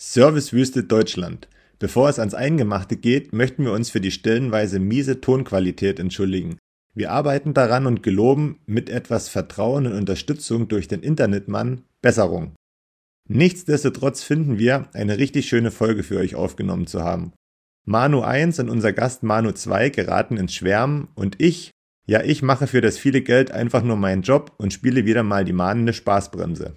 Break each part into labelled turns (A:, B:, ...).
A: Servicewüste Deutschland. Bevor es ans Eingemachte geht, möchten wir uns für die stellenweise miese Tonqualität entschuldigen. Wir arbeiten daran und geloben mit etwas Vertrauen und Unterstützung durch den Internetmann Besserung. Nichtsdestotrotz finden wir, eine richtig schöne Folge für euch aufgenommen zu haben. Manu 1 und unser Gast Manu 2 geraten ins Schwärmen und ich, ja ich mache für das viele Geld einfach nur meinen Job und spiele wieder mal die mahnende Spaßbremse.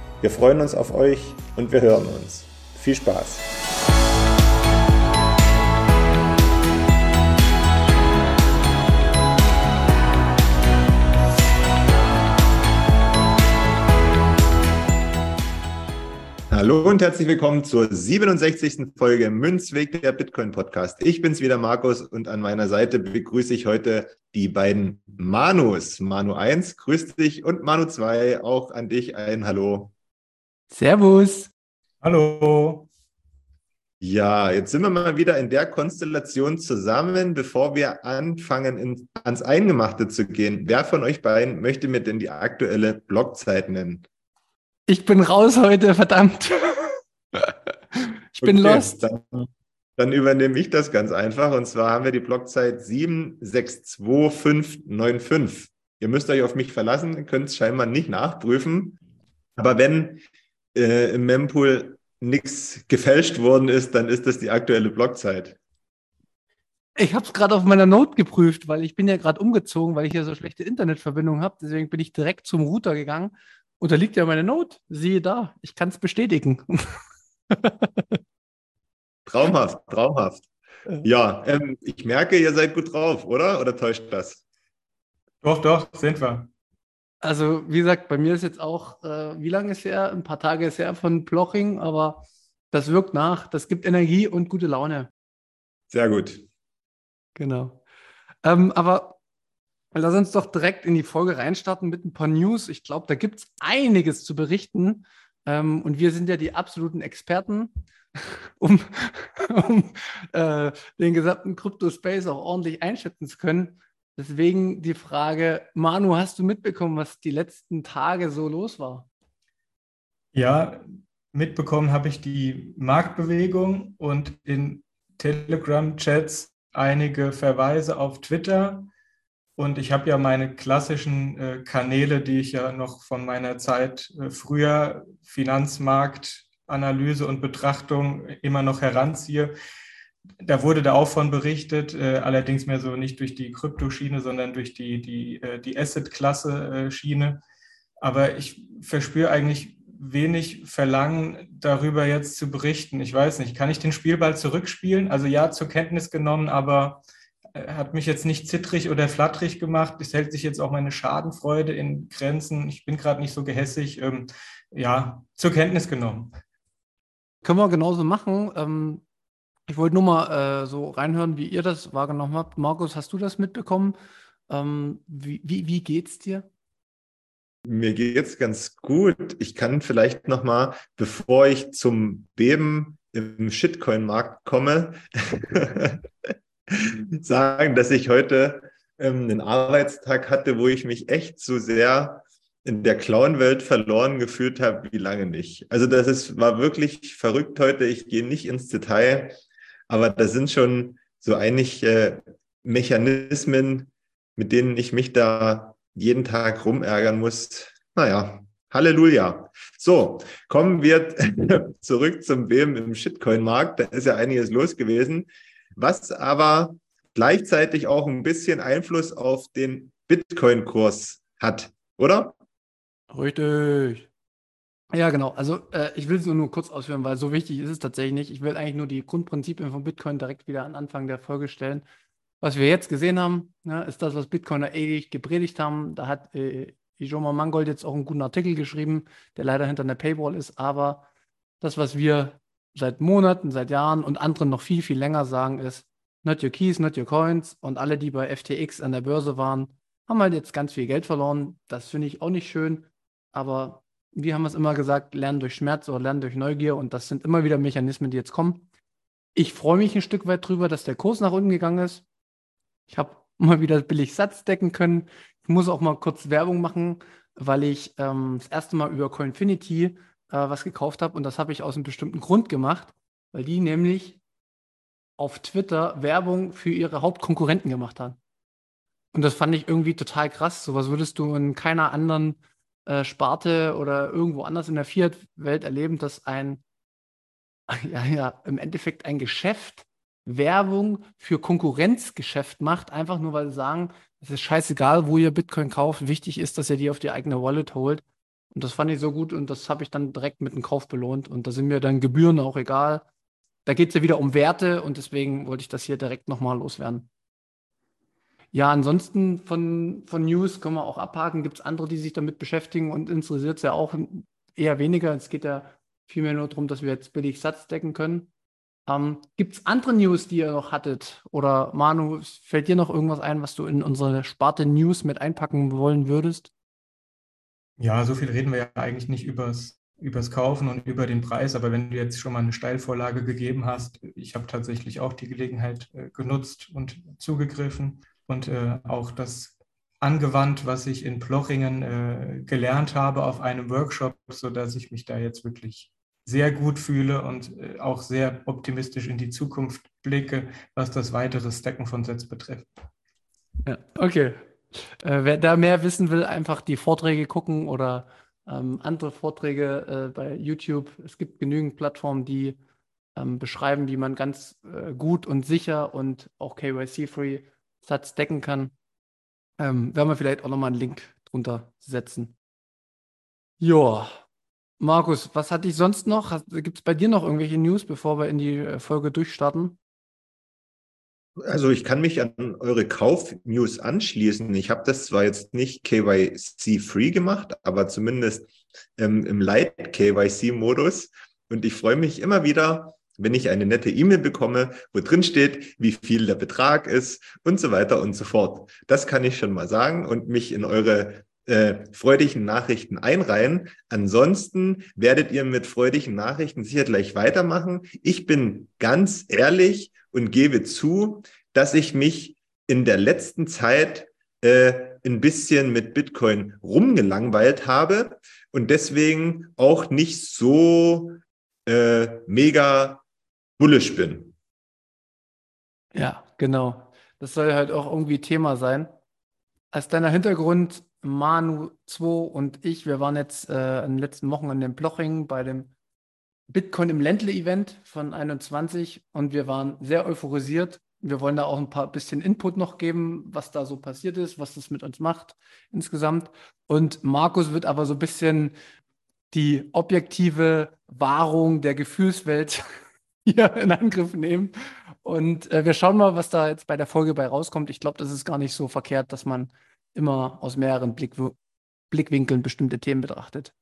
A: wir freuen uns auf euch und wir hören uns. Viel Spaß! Hallo und herzlich willkommen zur 67. Folge Münzweg der Bitcoin Podcast. Ich bin's wieder, Markus, und an meiner Seite begrüße ich heute die beiden Manus. Manu 1, grüß dich, und Manu 2, auch an dich ein Hallo.
B: Servus.
C: Hallo.
A: Ja, jetzt sind wir mal wieder in der Konstellation zusammen, bevor wir anfangen, in, ans Eingemachte zu gehen. Wer von euch beiden möchte mir denn die aktuelle Blockzeit nennen?
B: Ich bin raus heute, verdammt. ich bin okay, lost.
A: Dann, dann, übernehme ich das ganz einfach. Und zwar haben wir die Blockzeit 762595. Ihr müsst euch auf mich verlassen, könnt es scheinbar nicht nachprüfen. Aber wenn äh, im Mempool nichts gefälscht worden ist, dann ist das die aktuelle Blockzeit.
B: Ich habe es gerade auf meiner Note geprüft, weil ich bin ja gerade umgezogen, weil ich hier so schlechte Internetverbindung habe. Deswegen bin ich direkt zum Router gegangen. Und da liegt ja meine Note. Siehe da, ich kann es bestätigen.
A: traumhaft, traumhaft. Ja, ähm, ich merke, ihr seid gut drauf, oder? Oder täuscht das?
C: Doch, doch, sind wir.
B: Also, wie gesagt, bei mir ist jetzt auch, äh, wie lange ist her? Ein paar Tage ist her von Ploching, aber das wirkt nach. Das gibt Energie und gute Laune.
A: Sehr gut.
B: Genau. Ähm, aber lass uns doch direkt in die Folge reinstarten mit ein paar News. Ich glaube, da gibt es einiges zu berichten. Ähm, und wir sind ja die absoluten Experten, um, um äh, den gesamten Crypto-Space auch ordentlich einschätzen zu können. Deswegen die Frage, Manu, hast du mitbekommen, was die letzten Tage so los war?
C: Ja, mitbekommen habe ich die Marktbewegung und in Telegram-Chats einige Verweise auf Twitter. Und ich habe ja meine klassischen äh, Kanäle, die ich ja noch von meiner Zeit äh, früher Finanzmarktanalyse und Betrachtung immer noch heranziehe da wurde da auch von berichtet, äh, allerdings mehr so nicht durch die Kryptoschiene, sondern durch die, die, äh, die Asset-Klasse-Schiene. Aber ich verspüre eigentlich wenig Verlangen, darüber jetzt zu berichten. Ich weiß nicht, kann ich den Spielball zurückspielen? Also ja, zur Kenntnis genommen, aber äh, hat mich jetzt nicht zittrig oder flatterig gemacht. Es hält sich jetzt auch meine Schadenfreude in Grenzen. Ich bin gerade nicht so gehässig. Ähm, ja, zur Kenntnis genommen.
B: Können wir genauso machen. Ähm, ich wollte nur mal äh, so reinhören, wie ihr das wahrgenommen habt. Markus, hast du das mitbekommen? Ähm, wie, wie, wie geht's dir?
A: Mir geht's ganz gut. Ich kann vielleicht noch mal, bevor ich zum Beben im Shitcoin-Markt komme, sagen, dass ich heute ähm, einen Arbeitstag hatte, wo ich mich echt so sehr in der Clown-Welt verloren gefühlt habe, wie lange nicht. Also das ist, war wirklich verrückt heute. Ich gehe nicht ins Detail, aber da sind schon so einige Mechanismen, mit denen ich mich da jeden Tag rumärgern muss. Naja, Halleluja. So, kommen wir zurück zum Beben im Shitcoin-Markt. Da ist ja einiges los gewesen, was aber gleichzeitig auch ein bisschen Einfluss auf den Bitcoin-Kurs hat, oder?
B: Richtig. Ja, genau. Also äh, ich will es nur, nur kurz ausführen, weil so wichtig ist es tatsächlich nicht. Ich will eigentlich nur die Grundprinzipien von Bitcoin direkt wieder an Anfang der Folge stellen. Was wir jetzt gesehen haben, ne, ist das, was Bitcoiner ewig gepredigt haben. Da hat äh, Ijoma Mangold jetzt auch einen guten Artikel geschrieben, der leider hinter einer Paywall ist. Aber das, was wir seit Monaten, seit Jahren und anderen noch viel, viel länger sagen, ist, not your keys, not your coins. Und alle, die bei FTX an der Börse waren, haben halt jetzt ganz viel Geld verloren. Das finde ich auch nicht schön. Aber wie haben wir es immer gesagt, lernen durch Schmerz oder lernen durch Neugier. Und das sind immer wieder Mechanismen, die jetzt kommen. Ich freue mich ein Stück weit drüber, dass der Kurs nach unten gegangen ist. Ich habe mal wieder billig Satz decken können. Ich muss auch mal kurz Werbung machen, weil ich ähm, das erste Mal über Coinfinity äh, was gekauft habe. Und das habe ich aus einem bestimmten Grund gemacht, weil die nämlich auf Twitter Werbung für ihre Hauptkonkurrenten gemacht haben. Und das fand ich irgendwie total krass. Sowas würdest du in keiner anderen äh, Sparte oder irgendwo anders in der Fiat-Welt erleben, dass ein, ja, ja, im Endeffekt ein Geschäft Werbung für Konkurrenzgeschäft macht, einfach nur weil sie sagen, es ist scheißegal, wo ihr Bitcoin kauft, wichtig ist, dass ihr die auf die eigene Wallet holt. Und das fand ich so gut und das habe ich dann direkt mit einem Kauf belohnt. Und da sind mir dann Gebühren auch egal. Da geht es ja wieder um Werte und deswegen wollte ich das hier direkt nochmal loswerden. Ja, ansonsten von, von News können wir auch abhaken. Gibt es andere, die sich damit beschäftigen und interessiert es ja auch eher weniger. Es geht ja vielmehr nur darum, dass wir jetzt billig Satz decken können. Ähm, Gibt es andere News, die ihr noch hattet? Oder Manu, fällt dir noch irgendwas ein, was du in unsere Sparte News mit einpacken wollen würdest?
C: Ja, so viel reden wir ja eigentlich nicht übers, übers Kaufen und über den Preis, aber wenn du jetzt schon mal eine Steilvorlage gegeben hast, ich habe tatsächlich auch die Gelegenheit äh, genutzt und zugegriffen und äh, auch das angewandt, was ich in Plochingen äh, gelernt habe auf einem Workshop, sodass ich mich da jetzt wirklich sehr gut fühle und äh, auch sehr optimistisch in die Zukunft blicke, was das weitere Stacken von Sets betrifft.
B: Ja, okay. Äh, wer da mehr wissen will, einfach die Vorträge gucken oder ähm, andere Vorträge äh, bei YouTube. Es gibt genügend Plattformen, die ähm, beschreiben, wie man ganz äh, gut und sicher und auch KYC-free Satz decken kann. Ähm, werden wir vielleicht auch nochmal einen Link drunter setzen. Ja, Markus, was hatte ich sonst noch? Gibt es bei dir noch irgendwelche News, bevor wir in die äh, Folge durchstarten?
A: Also ich kann mich an eure Kauf-News anschließen. Ich habe das zwar jetzt nicht KYC-free gemacht, aber zumindest ähm, im Light-KYC-Modus. Und ich freue mich immer wieder, wenn ich eine nette E-Mail bekomme, wo drin steht, wie viel der Betrag ist und so weiter und so fort. Das kann ich schon mal sagen und mich in eure äh, freudigen Nachrichten einreihen. Ansonsten werdet ihr mit freudigen Nachrichten sicher gleich weitermachen. Ich bin ganz ehrlich und gebe zu, dass ich mich in der letzten Zeit äh, ein bisschen mit Bitcoin rumgelangweilt habe und deswegen auch nicht so äh, mega bullish bin.
B: Ja, genau. Das soll halt auch irgendwie Thema sein. Als deiner Hintergrund, Manu 2 und ich, wir waren jetzt äh, in den letzten Wochen in dem Ploching bei dem Bitcoin im Ländle-Event von 21 und wir waren sehr euphorisiert. Wir wollen da auch ein paar bisschen Input noch geben, was da so passiert ist, was das mit uns macht insgesamt. Und Markus wird aber so ein bisschen die objektive Wahrung der Gefühlswelt hier in Angriff nehmen. Und äh, wir schauen mal, was da jetzt bei der Folge bei rauskommt. Ich glaube, das ist gar nicht so verkehrt, dass man immer aus mehreren Blick Blickwinkeln bestimmte Themen betrachtet.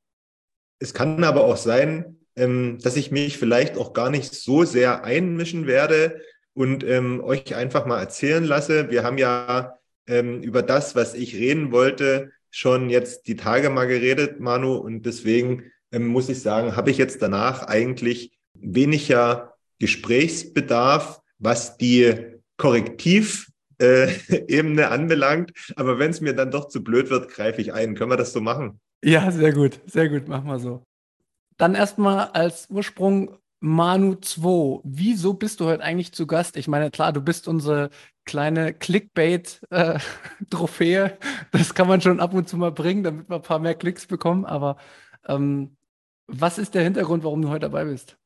A: Es kann aber auch sein, ähm, dass ich mich vielleicht auch gar nicht so sehr einmischen werde und ähm, euch einfach mal erzählen lasse. Wir haben ja ähm, über das, was ich reden wollte, schon jetzt die Tage mal geredet, Manu, und deswegen ähm, muss ich sagen, habe ich jetzt danach eigentlich weniger Gesprächsbedarf, was die Korrektivebene anbelangt. Aber wenn es mir dann doch zu blöd wird, greife ich ein. Können wir das so machen?
B: Ja, sehr gut, sehr gut, machen wir so. Dann erstmal als Ursprung Manu 2. Wieso bist du heute eigentlich zu Gast? Ich meine, klar, du bist unsere kleine Clickbait-Trophäe. Das kann man schon ab und zu mal bringen, damit wir ein paar mehr Klicks bekommen. Aber ähm, was ist der Hintergrund, warum du heute dabei bist?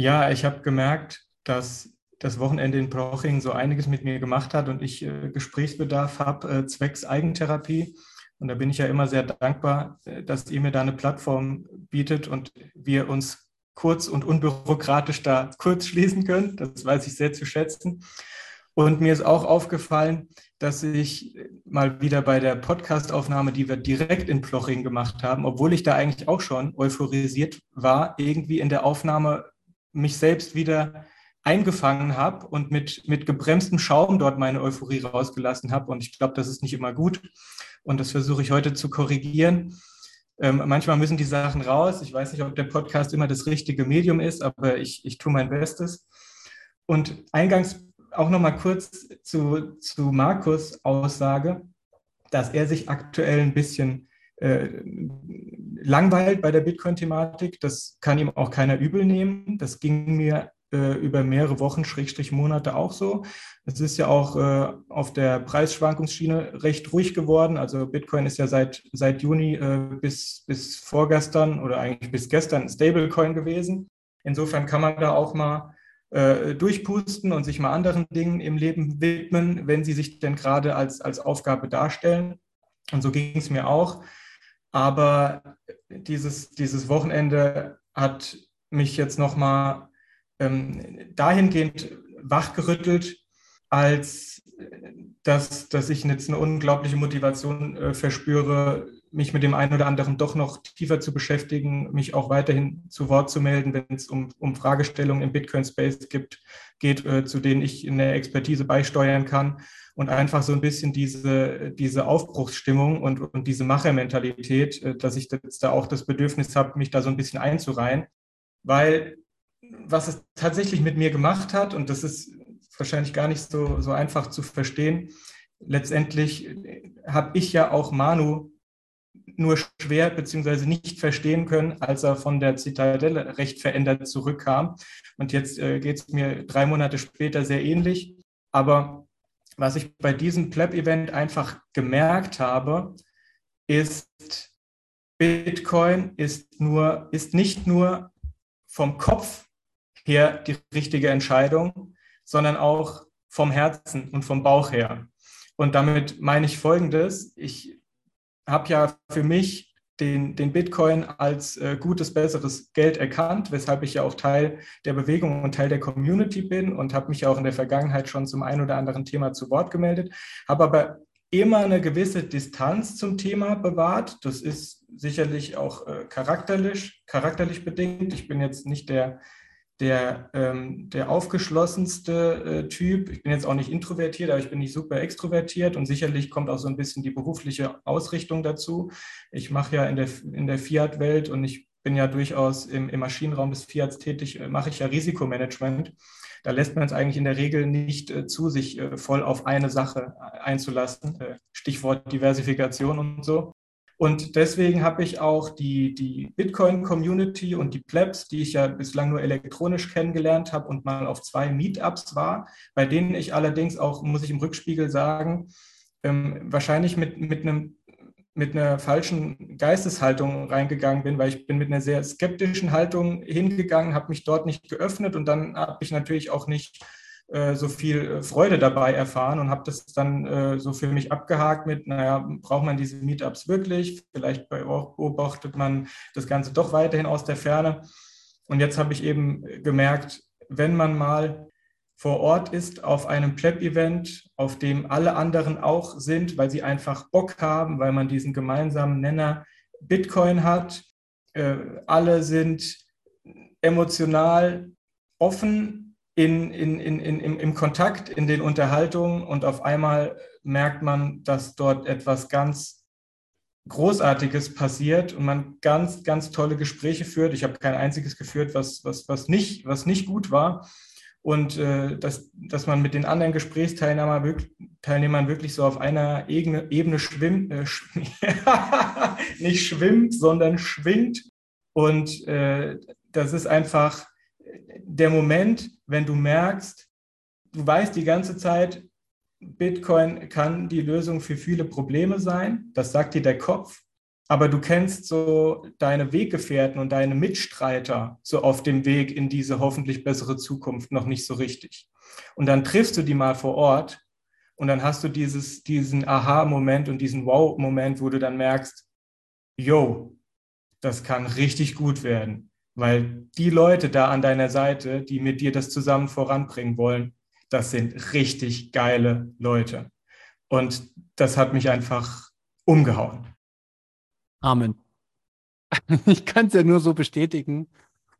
C: Ja, ich habe gemerkt, dass das Wochenende in Proching so einiges mit mir gemacht hat und ich äh, Gesprächsbedarf habe, äh, zwecks Eigentherapie. Und da bin ich ja immer sehr dankbar, äh, dass ihr mir da eine Plattform bietet und wir uns kurz und unbürokratisch da kurz schließen können. Das weiß ich sehr zu schätzen. Und mir ist auch aufgefallen, dass ich mal wieder bei der Podcastaufnahme, die wir direkt in Ploching gemacht haben, obwohl ich da eigentlich auch schon euphorisiert war, irgendwie in der Aufnahme mich selbst wieder eingefangen habe und mit, mit gebremstem Schaum dort meine Euphorie rausgelassen habe. Und ich glaube, das ist nicht immer gut. Und das versuche ich heute zu korrigieren. Ähm, manchmal müssen die Sachen raus. Ich weiß nicht, ob der Podcast immer das richtige Medium ist, aber ich, ich tue mein Bestes. Und eingangs auch noch mal kurz zu, zu Markus Aussage, dass er sich aktuell ein bisschen äh, langweilt bei der Bitcoin-Thematik. Das kann ihm auch keiner übel nehmen. Das ging mir äh, über mehrere Wochen, Schrägstrich Monate auch so. Es ist ja auch äh, auf der Preisschwankungsschiene recht ruhig geworden. Also Bitcoin ist ja seit, seit Juni äh, bis, bis vorgestern oder eigentlich bis gestern Stablecoin gewesen. Insofern kann man da auch mal äh, durchpusten und sich mal anderen Dingen im Leben widmen, wenn sie sich denn gerade als, als Aufgabe darstellen. Und so ging es mir auch. Aber dieses, dieses Wochenende hat mich jetzt nochmal ähm, dahingehend wachgerüttelt, als dass, dass ich jetzt eine unglaubliche Motivation äh, verspüre, mich mit dem einen oder anderen doch noch tiefer zu beschäftigen, mich auch weiterhin zu Wort zu melden, wenn es um, um Fragestellungen im Bitcoin-Space gibt, geht, äh, zu denen ich eine Expertise beisteuern kann. Und einfach so ein bisschen diese, diese Aufbruchsstimmung und, und diese Machermentalität, äh, dass ich jetzt da auch das Bedürfnis habe, mich da so ein bisschen einzureihen, weil was es tatsächlich mit mir gemacht hat, und das ist wahrscheinlich gar nicht so, so einfach zu verstehen, letztendlich habe ich ja auch Manu nur schwer bzw. nicht verstehen können, als er von der Zitadelle recht verändert zurückkam. Und jetzt äh, geht es mir drei Monate später sehr ähnlich. Aber was ich bei diesem Pleb-Event einfach gemerkt habe, ist, Bitcoin ist, nur, ist nicht nur vom Kopf her die richtige Entscheidung, sondern auch vom Herzen und vom Bauch her. Und damit meine ich Folgendes. Ich habe ja für mich den, den Bitcoin als äh, gutes, besseres Geld erkannt, weshalb ich ja auch Teil der Bewegung und Teil der Community bin und habe mich ja auch in der Vergangenheit schon zum ein oder anderen Thema zu Wort gemeldet, habe aber immer eine gewisse Distanz zum Thema bewahrt. Das ist sicherlich auch äh, charakterlich, charakterlich bedingt. Ich bin jetzt nicht der der, ähm, der aufgeschlossenste äh, Typ. Ich bin jetzt auch nicht introvertiert, aber ich bin nicht super extrovertiert und sicherlich kommt auch so ein bisschen die berufliche Ausrichtung dazu. Ich mache ja in der, in der Fiat-Welt und ich bin ja durchaus im, im Maschinenraum des Fiats tätig, äh, mache ich ja Risikomanagement. Da lässt man es eigentlich in der Regel nicht äh, zu, sich äh, voll auf eine Sache äh, einzulassen. Äh, Stichwort Diversifikation und so. Und deswegen habe ich auch die, die Bitcoin-Community und die Plebs, die ich ja bislang nur elektronisch kennengelernt habe und mal auf zwei Meetups war, bei denen ich allerdings auch, muss ich im Rückspiegel sagen, ähm, wahrscheinlich mit, mit einem mit einer falschen Geisteshaltung reingegangen bin, weil ich bin mit einer sehr skeptischen Haltung hingegangen, habe mich dort nicht geöffnet und dann habe ich natürlich auch nicht so viel äh, Freude dabei erfahren und habe das dann äh, so für mich abgehakt mit, naja, braucht man diese Meetups wirklich? Vielleicht beobachtet man das Ganze doch weiterhin aus der Ferne. Und jetzt habe ich eben gemerkt, wenn man mal vor Ort ist auf einem Pleb-Event, auf dem alle anderen auch sind, weil sie einfach Bock haben, weil man diesen gemeinsamen Nenner Bitcoin hat. Äh, alle sind emotional offen in, in, in, in, im, im Kontakt, in den Unterhaltungen und auf einmal merkt man, dass dort etwas ganz Großartiges passiert und man ganz, ganz tolle Gespräche führt. Ich habe kein einziges geführt, was, was, was, nicht, was nicht gut war. Und äh, dass, dass man mit den anderen Gesprächsteilnehmern wirklich, wirklich so auf einer Ebene, Ebene schwimmt, äh, nicht schwimmt, sondern schwingt. Und äh, das ist einfach der Moment, wenn du merkst, du weißt die ganze Zeit, Bitcoin kann die Lösung für viele Probleme sein, das sagt dir der Kopf, aber du kennst so deine Weggefährten und deine Mitstreiter so auf dem Weg in diese hoffentlich bessere Zukunft noch nicht so richtig. Und dann triffst du die mal vor Ort Und dann hast du dieses, diesen Aha-Moment und diesen Wow-Moment, wo du dann merkst, yo, das kann richtig gut werden, weil die Leute da an deiner Seite, die mit dir das zusammen voranbringen wollen, das sind richtig geile Leute. Und das hat mich einfach umgehauen.
B: Amen. Ich kann es ja nur so bestätigen.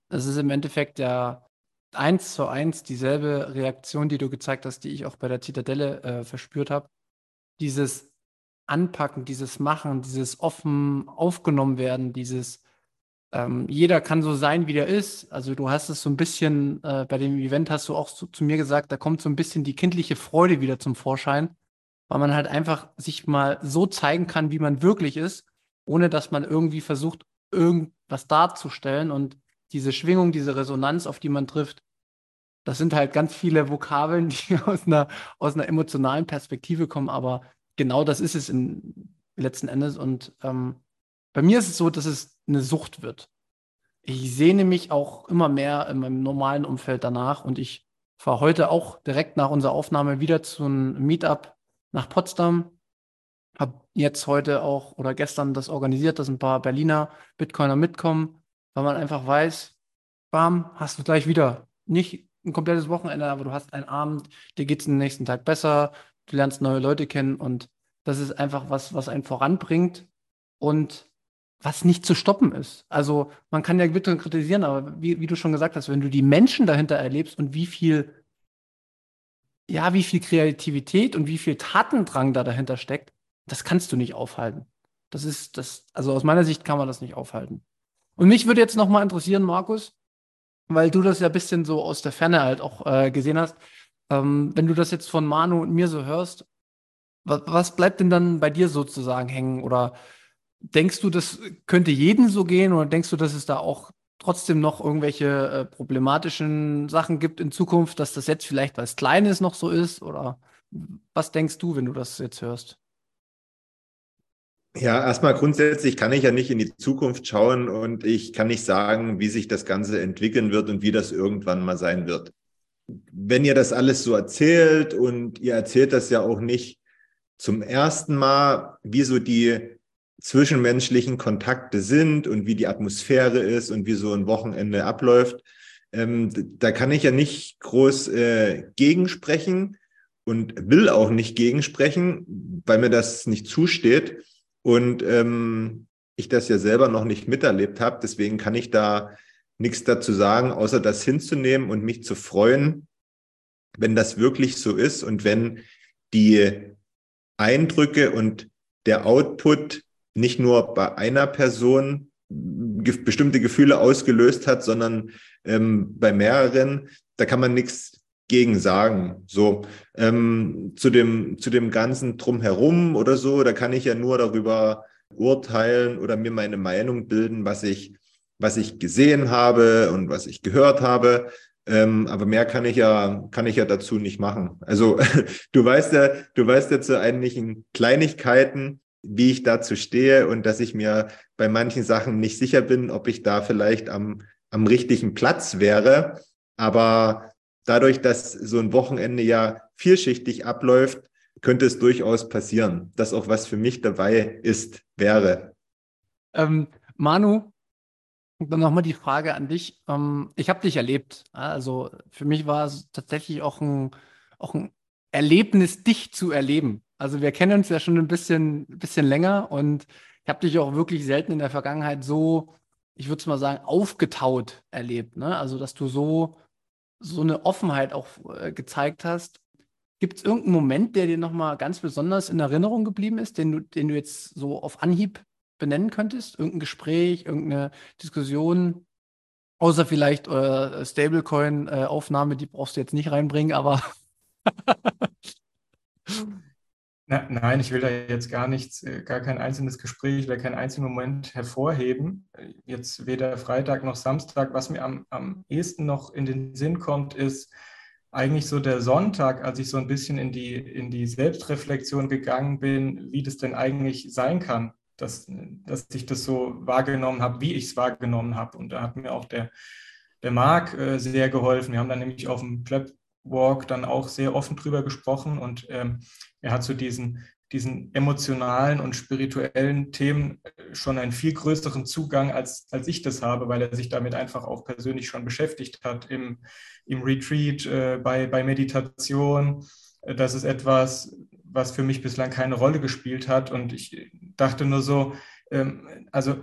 B: Es ist im Endeffekt ja eins zu eins dieselbe Reaktion, die du gezeigt hast, die ich auch bei der Zitadelle äh, verspürt habe. Dieses Anpacken, dieses Machen, dieses offen aufgenommen werden, dieses ähm, jeder kann so sein, wie der ist. Also du hast es so ein bisschen, äh, bei dem Event hast du auch so, zu mir gesagt, da kommt so ein bisschen die kindliche Freude wieder zum Vorschein, weil man halt einfach sich mal so zeigen kann, wie man wirklich ist, ohne dass man irgendwie versucht, irgendwas darzustellen und diese Schwingung, diese Resonanz, auf die man trifft, das sind halt ganz viele Vokabeln, die aus einer, aus einer emotionalen Perspektive kommen, aber genau das ist es in, letzten Endes. Und ähm, bei mir ist es so, dass es eine Sucht wird. Ich sehne mich auch immer mehr in meinem normalen Umfeld danach und ich fahre heute auch direkt nach unserer Aufnahme wieder zu einem Meetup nach Potsdam. Habe jetzt heute auch oder gestern das organisiert, dass ein paar Berliner Bitcoiner mitkommen, weil man einfach weiß, bam, hast du gleich wieder nicht ein komplettes Wochenende, aber du hast einen Abend, dir geht es den nächsten Tag besser, du lernst neue Leute kennen und das ist einfach was, was einen voranbringt und was nicht zu stoppen ist. Also man kann ja bitte kritisieren, aber wie, wie du schon gesagt hast, wenn du die Menschen dahinter erlebst und wie viel, ja, wie viel Kreativität und wie viel Tatendrang da dahinter steckt, das kannst du nicht aufhalten. Das ist das, also aus meiner Sicht kann man das nicht aufhalten. Und mich würde jetzt nochmal interessieren, Markus, weil du das ja ein bisschen so aus der Ferne halt auch äh, gesehen hast. Ähm, wenn du das jetzt von Manu und mir so hörst, was, was bleibt denn dann bei dir sozusagen hängen? Oder denkst du, das könnte jedem so gehen? Oder denkst du, dass es da auch trotzdem noch irgendwelche äh, problematischen Sachen gibt in Zukunft, dass das jetzt vielleicht was Kleines noch so ist? Oder was denkst du, wenn du das jetzt hörst?
A: Ja, erstmal grundsätzlich kann ich ja nicht in die Zukunft schauen und ich kann nicht sagen, wie sich das Ganze entwickeln wird und wie das irgendwann mal sein wird. Wenn ihr das alles so erzählt und ihr erzählt das ja auch nicht zum ersten Mal, wie so die zwischenmenschlichen Kontakte sind und wie die Atmosphäre ist und wie so ein Wochenende abläuft, ähm, da kann ich ja nicht groß äh, gegensprechen und will auch nicht gegensprechen, weil mir das nicht zusteht. Und ähm, ich das ja selber noch nicht miterlebt habe. Deswegen kann ich da nichts dazu sagen, außer das hinzunehmen und mich zu freuen, wenn das wirklich so ist und wenn die Eindrücke und der Output nicht nur bei einer Person ge bestimmte Gefühle ausgelöst hat, sondern ähm, bei mehreren, da kann man nichts gegen sagen. So ähm, zu dem zu dem ganzen drumherum oder so, da kann ich ja nur darüber urteilen oder mir meine Meinung bilden, was ich was ich gesehen habe und was ich gehört habe. Ähm, aber mehr kann ich ja kann ich ja dazu nicht machen. Also du weißt ja du weißt ja zu einigen Kleinigkeiten, wie ich dazu stehe und dass ich mir bei manchen Sachen nicht sicher bin, ob ich da vielleicht am am richtigen Platz wäre. Aber dadurch, dass so ein Wochenende ja vielschichtig abläuft, könnte es durchaus passieren, dass auch was für mich dabei ist, wäre.
B: Ähm, Manu, dann nochmal die Frage an dich. Ähm, ich habe dich erlebt. Also für mich war es tatsächlich auch ein, auch ein Erlebnis, dich zu erleben. Also wir kennen uns ja schon ein bisschen, bisschen länger und ich habe dich auch wirklich selten in der Vergangenheit so, ich würde es mal sagen, aufgetaut erlebt. Ne? Also dass du so so eine Offenheit auch äh, gezeigt hast. Gibt es irgendeinen Moment, der dir nochmal ganz besonders in Erinnerung geblieben ist, den du, den du jetzt so auf Anhieb benennen könntest? Irgendein Gespräch, irgendeine Diskussion? Außer vielleicht äh, Stablecoin-Aufnahme, die brauchst du jetzt nicht reinbringen, aber
C: Na, nein, ich will da jetzt gar nichts, äh, gar kein einzelnes Gespräch oder keinen einzelnen Moment hervorheben. Jetzt weder Freitag noch Samstag. Was mir am, am ehesten noch in den Sinn kommt, ist eigentlich so der Sonntag, als ich so ein bisschen in die, in die Selbstreflexion gegangen bin, wie das denn eigentlich sein kann, dass, dass ich das so wahrgenommen habe, wie ich es wahrgenommen habe. Und da hat mir auch der, der Marc äh, sehr geholfen. Wir haben dann nämlich auf dem Plöp Walk dann auch sehr offen drüber gesprochen und ähm, er hat zu diesen, diesen emotionalen und spirituellen Themen äh, schon einen viel größeren Zugang, als, als ich das habe, weil er sich damit einfach auch persönlich schon beschäftigt hat im, im Retreat, äh, bei, bei Meditation. Das ist etwas, was für mich bislang keine Rolle gespielt hat. Und ich dachte nur so, ähm, also,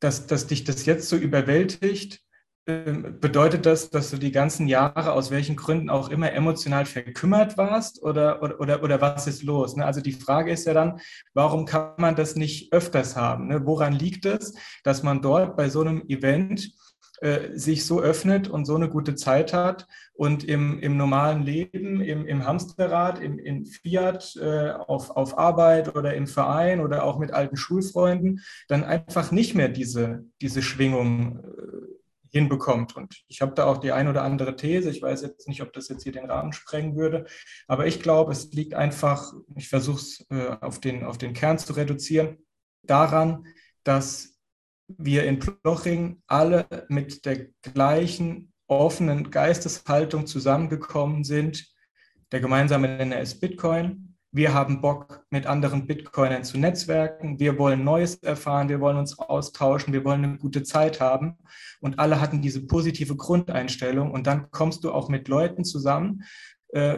C: dass, dass dich das jetzt so überwältigt, bedeutet das, dass du die ganzen Jahre aus welchen Gründen auch immer emotional verkümmert warst oder, oder, oder, oder was ist los? Ne? Also die Frage ist ja dann, warum kann man das nicht öfters haben? Ne? Woran liegt es, dass man dort bei so einem Event äh, sich so öffnet und so eine gute Zeit hat und im, im normalen Leben, im, im Hamsterrad, im, in Fiat, äh, auf, auf Arbeit oder im Verein oder auch mit alten Schulfreunden dann einfach nicht mehr diese, diese Schwingung äh, hinbekommt. Und ich habe da auch die ein oder andere These. Ich weiß jetzt nicht, ob das jetzt hier den Rahmen sprengen würde, aber ich glaube, es liegt einfach, ich versuche es äh, auf, den, auf den Kern zu reduzieren, daran, dass wir in Ploching alle mit der gleichen offenen Geisteshaltung zusammengekommen sind. Der gemeinsame Nenner ist Bitcoin. Wir haben Bock, mit anderen Bitcoinern zu netzwerken. Wir wollen Neues erfahren. Wir wollen uns austauschen. Wir wollen eine gute Zeit haben. Und alle hatten diese positive Grundeinstellung. Und dann kommst du auch mit Leuten zusammen,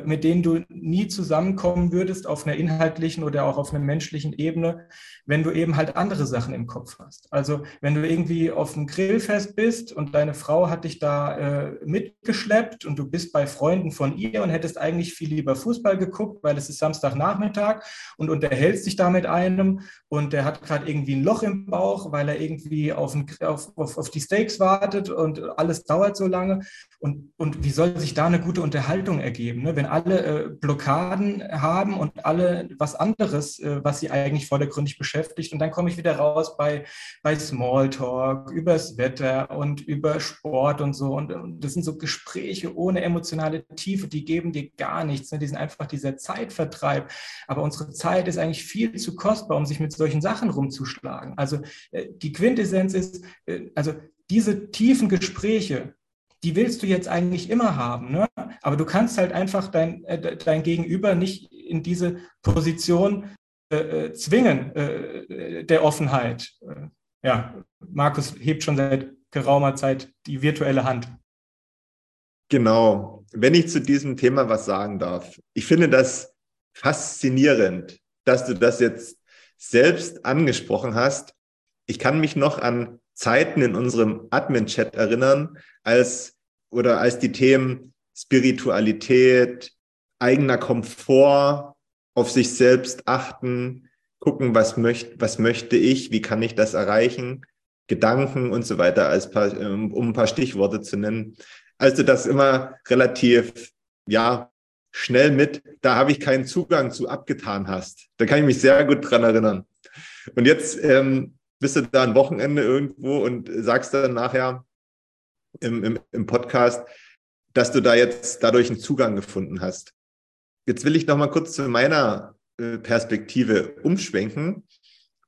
C: mit denen du nie zusammenkommen würdest auf einer inhaltlichen oder auch auf einer menschlichen Ebene, wenn du eben halt andere Sachen im Kopf hast. Also wenn du irgendwie auf einem Grillfest bist und deine Frau hat dich da äh, mitgeschleppt und du bist bei Freunden von ihr und hättest eigentlich viel lieber Fußball geguckt, weil es ist Samstagnachmittag und unterhältst dich da mit einem und der hat gerade irgendwie ein Loch im Bauch, weil er irgendwie auf, ein, auf, auf, auf die Steaks wartet und alles dauert so lange. Und, und wie soll sich da eine gute Unterhaltung ergeben? Ne? Wenn alle äh, Blockaden haben und alle was anderes, äh, was sie eigentlich vordergründig beschäftigt. Und dann komme ich wieder raus bei, bei Smalltalk, übers Wetter und über Sport und so. Und, und, das sind so Gespräche ohne emotionale Tiefe, die geben dir gar nichts. Ne? Die sind einfach dieser Zeitvertreib. Aber unsere Zeit ist eigentlich viel zu kostbar, um sich mit solchen Sachen rumzuschlagen. Also äh, die Quintessenz ist, äh, also diese tiefen Gespräche, die willst du jetzt eigentlich immer haben, ne? aber du kannst halt einfach dein, äh, dein Gegenüber nicht in diese Position äh, äh zwingen äh, der Offenheit. Äh, ja, Markus hebt schon seit geraumer Zeit die virtuelle Hand.
A: Genau. Wenn ich zu diesem Thema was sagen darf, ich finde das faszinierend, dass du das jetzt selbst angesprochen hast. Ich kann mich noch an Zeiten in unserem Admin-Chat erinnern, als oder als die Themen Spiritualität, eigener Komfort, auf sich selbst achten, gucken, was möchte, was möchte ich, wie kann ich das erreichen, Gedanken und so weiter, als paar, ähm, um ein paar Stichworte zu nennen. Also das immer relativ, ja, schnell mit, da habe ich keinen Zugang zu abgetan hast. Da kann ich mich sehr gut dran erinnern. Und jetzt ähm, bist du da ein Wochenende irgendwo und sagst dann nachher, im, im, im Podcast, dass du da jetzt dadurch einen Zugang gefunden hast. Jetzt will ich noch mal kurz zu meiner äh, Perspektive umschwenken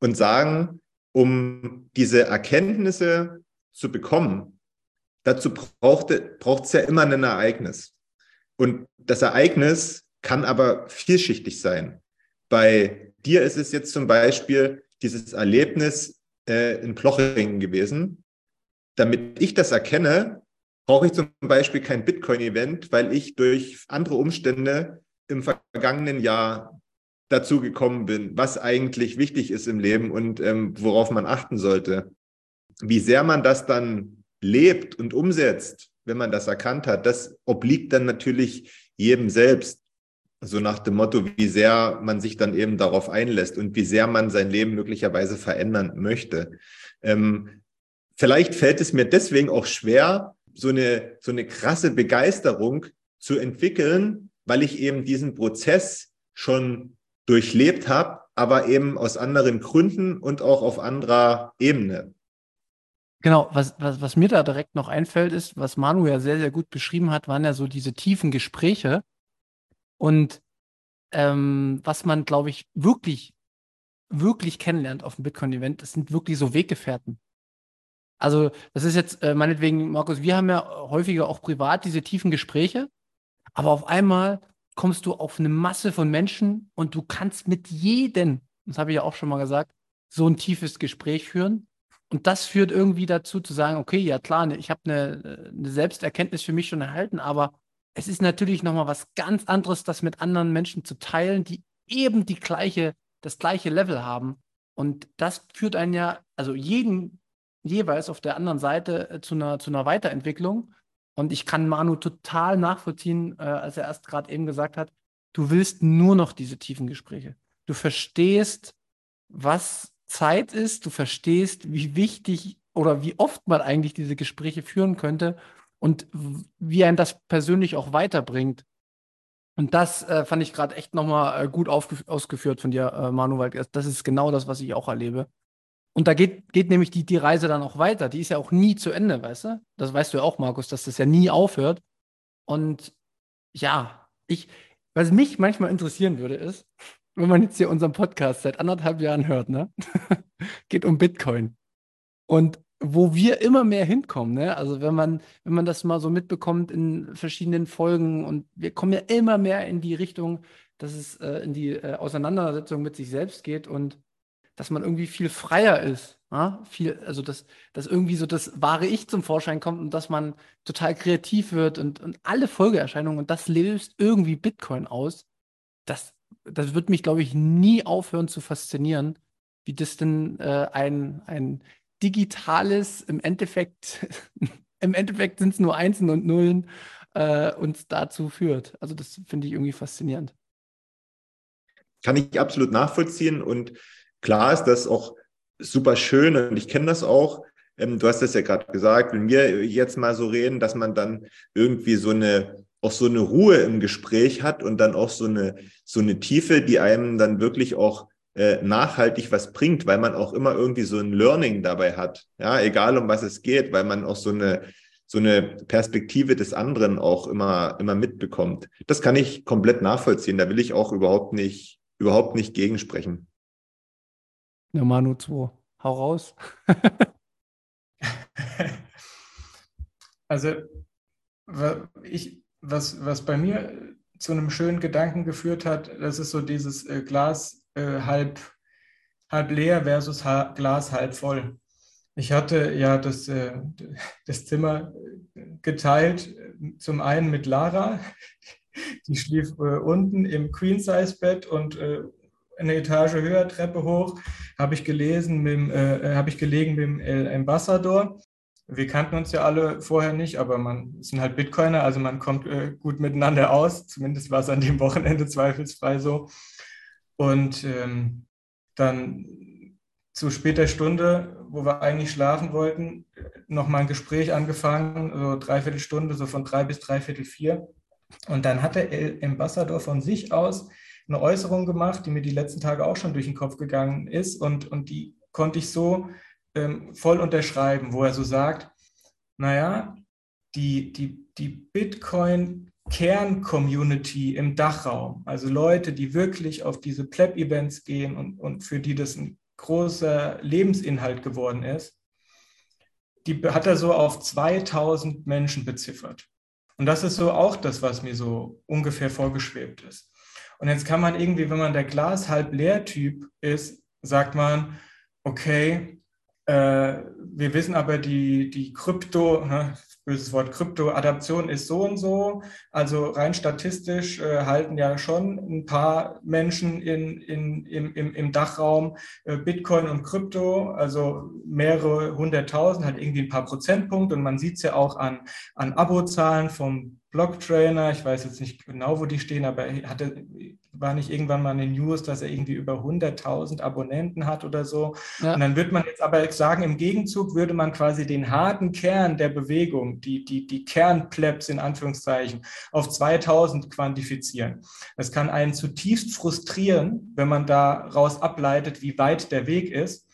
A: und sagen, um diese Erkenntnisse zu bekommen, dazu braucht es ja immer ein Ereignis. Und das Ereignis kann aber vielschichtig sein. Bei dir ist es jetzt zum Beispiel dieses Erlebnis äh, in Plochingen gewesen, damit ich das erkenne, brauche ich zum Beispiel kein Bitcoin-Event, weil ich durch andere Umstände im vergangenen Jahr dazu gekommen bin, was eigentlich wichtig ist im Leben und ähm, worauf man achten sollte. Wie sehr man das dann lebt und umsetzt, wenn man das erkannt hat, das obliegt dann natürlich jedem selbst. So nach dem Motto, wie sehr man sich dann eben darauf einlässt und wie sehr man sein Leben möglicherweise verändern möchte. Ähm, Vielleicht fällt es mir deswegen auch schwer, so eine, so eine krasse Begeisterung zu entwickeln, weil ich eben diesen Prozess schon durchlebt habe, aber eben aus anderen Gründen und auch auf anderer Ebene.
B: Genau, was, was, was mir da direkt noch einfällt, ist, was Manu ja sehr, sehr gut beschrieben hat, waren ja so diese tiefen Gespräche. Und ähm, was man, glaube ich, wirklich, wirklich kennenlernt auf dem Bitcoin-Event, das sind wirklich so Weggefährten. Also, das ist jetzt äh, meinetwegen, Markus, wir haben ja häufiger auch privat diese tiefen Gespräche. Aber auf einmal kommst du auf eine Masse von Menschen und du kannst mit jedem, das habe ich ja auch schon mal gesagt, so ein tiefes Gespräch führen. Und das führt irgendwie dazu zu sagen, okay, ja klar, ne, ich habe eine, eine Selbsterkenntnis für mich schon erhalten, aber es ist natürlich nochmal was ganz anderes, das mit anderen Menschen zu teilen, die eben die gleiche, das gleiche Level haben. Und das führt einen ja, also jeden jeweils auf der anderen Seite äh, zu einer, zu einer Weiterentwicklung. Und ich kann Manu total nachvollziehen, äh, als er erst gerade eben gesagt hat, du willst nur noch diese tiefen Gespräche. Du verstehst, was Zeit ist, du verstehst, wie wichtig oder wie oft man eigentlich diese Gespräche führen könnte und wie ein das persönlich auch weiterbringt. Und das äh, fand ich gerade echt nochmal äh, gut ausgeführt von dir, äh, Manu, weil das ist genau das, was ich auch erlebe. Und da geht, geht nämlich die, die Reise dann auch weiter. Die ist ja auch nie zu Ende, weißt du? Das weißt du ja auch, Markus, dass das ja nie aufhört. Und ja, ich, was mich manchmal interessieren würde, ist, wenn man jetzt hier unseren Podcast seit anderthalb Jahren hört, ne? geht um Bitcoin. Und wo wir immer mehr hinkommen, ne? Also wenn man, wenn man das mal so mitbekommt in verschiedenen Folgen und wir kommen ja immer mehr in die Richtung, dass es äh, in die äh, Auseinandersetzung mit sich selbst geht und dass man irgendwie viel freier ist. Ja? Viel, also dass, dass irgendwie so das wahre Ich zum Vorschein kommt und dass man total kreativ wird und, und alle Folgeerscheinungen und das löst irgendwie Bitcoin aus. Das, das wird mich, glaube ich, nie aufhören zu faszinieren, wie das denn äh, ein, ein digitales, im Endeffekt, im Endeffekt sind es nur Einsen und Nullen, äh, uns dazu führt. Also das finde ich irgendwie faszinierend.
A: Kann ich absolut nachvollziehen und klar ist das auch super schön und ich kenne das auch. Ähm, du hast das ja gerade gesagt, wenn wir jetzt mal so reden, dass man dann irgendwie so eine auch so eine Ruhe im Gespräch hat und dann auch so eine so eine Tiefe, die einem dann wirklich auch äh, nachhaltig was bringt, weil man auch immer irgendwie so ein Learning dabei hat. Ja, egal um was es geht, weil man auch so eine, so eine Perspektive des anderen auch immer, immer mitbekommt. Das kann ich komplett nachvollziehen. Da will ich auch überhaupt nicht, überhaupt nicht gegensprechen.
B: Ja, Manu 2, hau raus.
C: also, ich, was, was bei mir zu einem schönen Gedanken geführt hat, das ist so dieses äh, Glas äh, halb, halb leer versus ha Glas halb voll. Ich hatte ja das, äh, das Zimmer geteilt, zum einen mit Lara, die schlief äh, unten im Queen-Size-Bett und äh, eine Etage höher, Treppe hoch, habe ich gelesen, mit, äh, habe ich gelegen mit dem El Ambassador. Wir kannten uns ja alle vorher nicht, aber man sind halt Bitcoiner, also man kommt äh, gut miteinander aus. Zumindest war es an dem Wochenende zweifelsfrei so. Und ähm, dann zu später Stunde, wo wir eigentlich schlafen wollten, nochmal ein Gespräch angefangen, so dreiviertel Stunde, so von drei bis dreiviertel vier. Und dann hat der El Ambassador von sich aus eine Äußerung gemacht, die mir die letzten Tage auch schon durch den Kopf gegangen ist. Und, und die konnte ich so ähm, voll unterschreiben, wo er so sagt, naja, die, die, die Bitcoin Kern-Community im Dachraum, also Leute, die wirklich auf diese Pleb-Events gehen und, und für die das ein großer Lebensinhalt geworden ist, die hat er so auf 2000 Menschen beziffert. Und das ist so auch das, was mir so ungefähr vorgeschwebt ist. Und jetzt kann man irgendwie, wenn man der Glas halb leer Typ ist, sagt man, okay, äh, wir wissen aber, die, die Krypto, ne, böses Wort, Kryptoadaption ist so und so. Also rein statistisch äh, halten ja schon ein paar Menschen in, in, im, im, im Dachraum äh, Bitcoin und Krypto, also mehrere hunderttausend, halt irgendwie ein paar Prozentpunkte. Und man sieht es ja auch an, an Abozahlen vom Blocktrainer. Ich weiß jetzt nicht genau, wo die stehen, aber er hatte, war nicht irgendwann mal in den News, dass er irgendwie über 100.000 Abonnenten hat oder so. Ja. Und dann wird man jetzt aber sagen, im Gegenzug würde man quasi den harten Kern der Bewegung, die, die, die Kernplebs in Anführungszeichen, auf 2000 quantifizieren. Das kann einen zutiefst frustrieren, wenn man daraus ableitet, wie weit der Weg ist.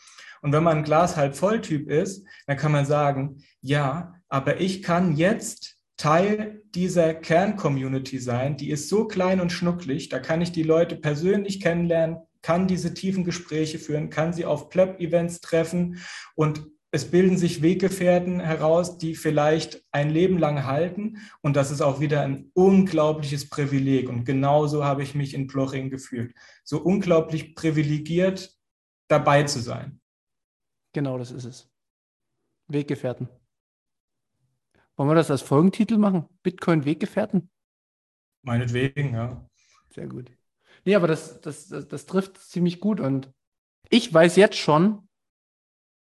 C: Und wenn man ein Glas halb voll Typ ist, dann kann man sagen, ja, aber ich kann jetzt Teil dieser Kern-Community sein. Die ist so klein und schnucklig, da kann ich die Leute persönlich kennenlernen, kann diese tiefen Gespräche führen, kann sie auf Pleb-Events treffen und es bilden sich Weggefährten heraus, die vielleicht ein Leben lang halten. Und das ist auch wieder ein unglaubliches Privileg. Und genauso habe ich mich in Ploching gefühlt. So unglaublich privilegiert dabei zu sein.
B: Genau, das ist es. Weggefährten. Wollen wir das als Folgentitel machen? Bitcoin Weggefährten?
C: Meinetwegen, ja.
B: Sehr gut. Nee, aber das, das, das, das trifft ziemlich gut. Und ich weiß jetzt schon,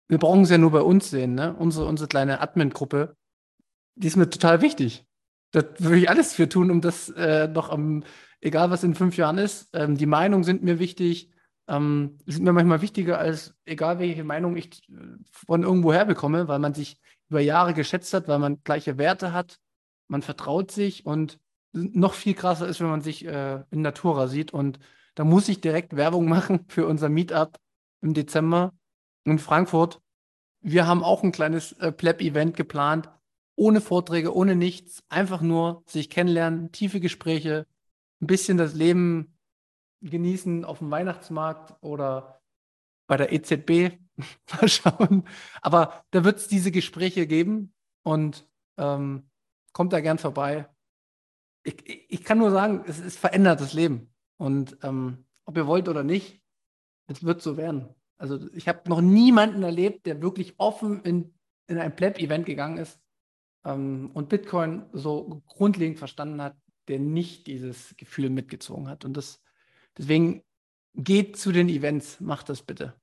B: wir brauchen es ja nur bei uns sehen, ne? Unsere, unsere kleine Admin-Gruppe, die ist mir total wichtig. Da würde ich alles für tun, um das äh, noch am, egal was in fünf Jahren ist, ähm, die Meinungen sind mir wichtig, ähm, sind mir manchmal wichtiger als egal welche Meinung ich äh, von irgendwo her bekomme, weil man sich über Jahre geschätzt hat, weil man gleiche Werte hat, man vertraut sich und noch viel krasser ist, wenn man sich äh, in Natura sieht. Und da muss ich direkt Werbung machen für unser Meetup im Dezember in Frankfurt. Wir haben auch ein kleines äh, Pleb-Event geplant, ohne Vorträge, ohne nichts, einfach nur sich kennenlernen, tiefe Gespräche, ein bisschen das Leben genießen auf dem Weihnachtsmarkt oder bei der EZB. Mal schauen. Aber da wird es diese Gespräche geben und ähm, kommt da gern vorbei. Ich, ich, kann nur sagen, es, es verändert das Leben. Und ähm, ob ihr wollt oder nicht, es wird so werden. Also ich habe noch niemanden erlebt, der wirklich offen in, in ein Pleb-Event gegangen ist ähm, und Bitcoin so grundlegend verstanden hat, der nicht dieses Gefühl mitgezogen hat. Und das, deswegen geht zu den Events, macht das bitte.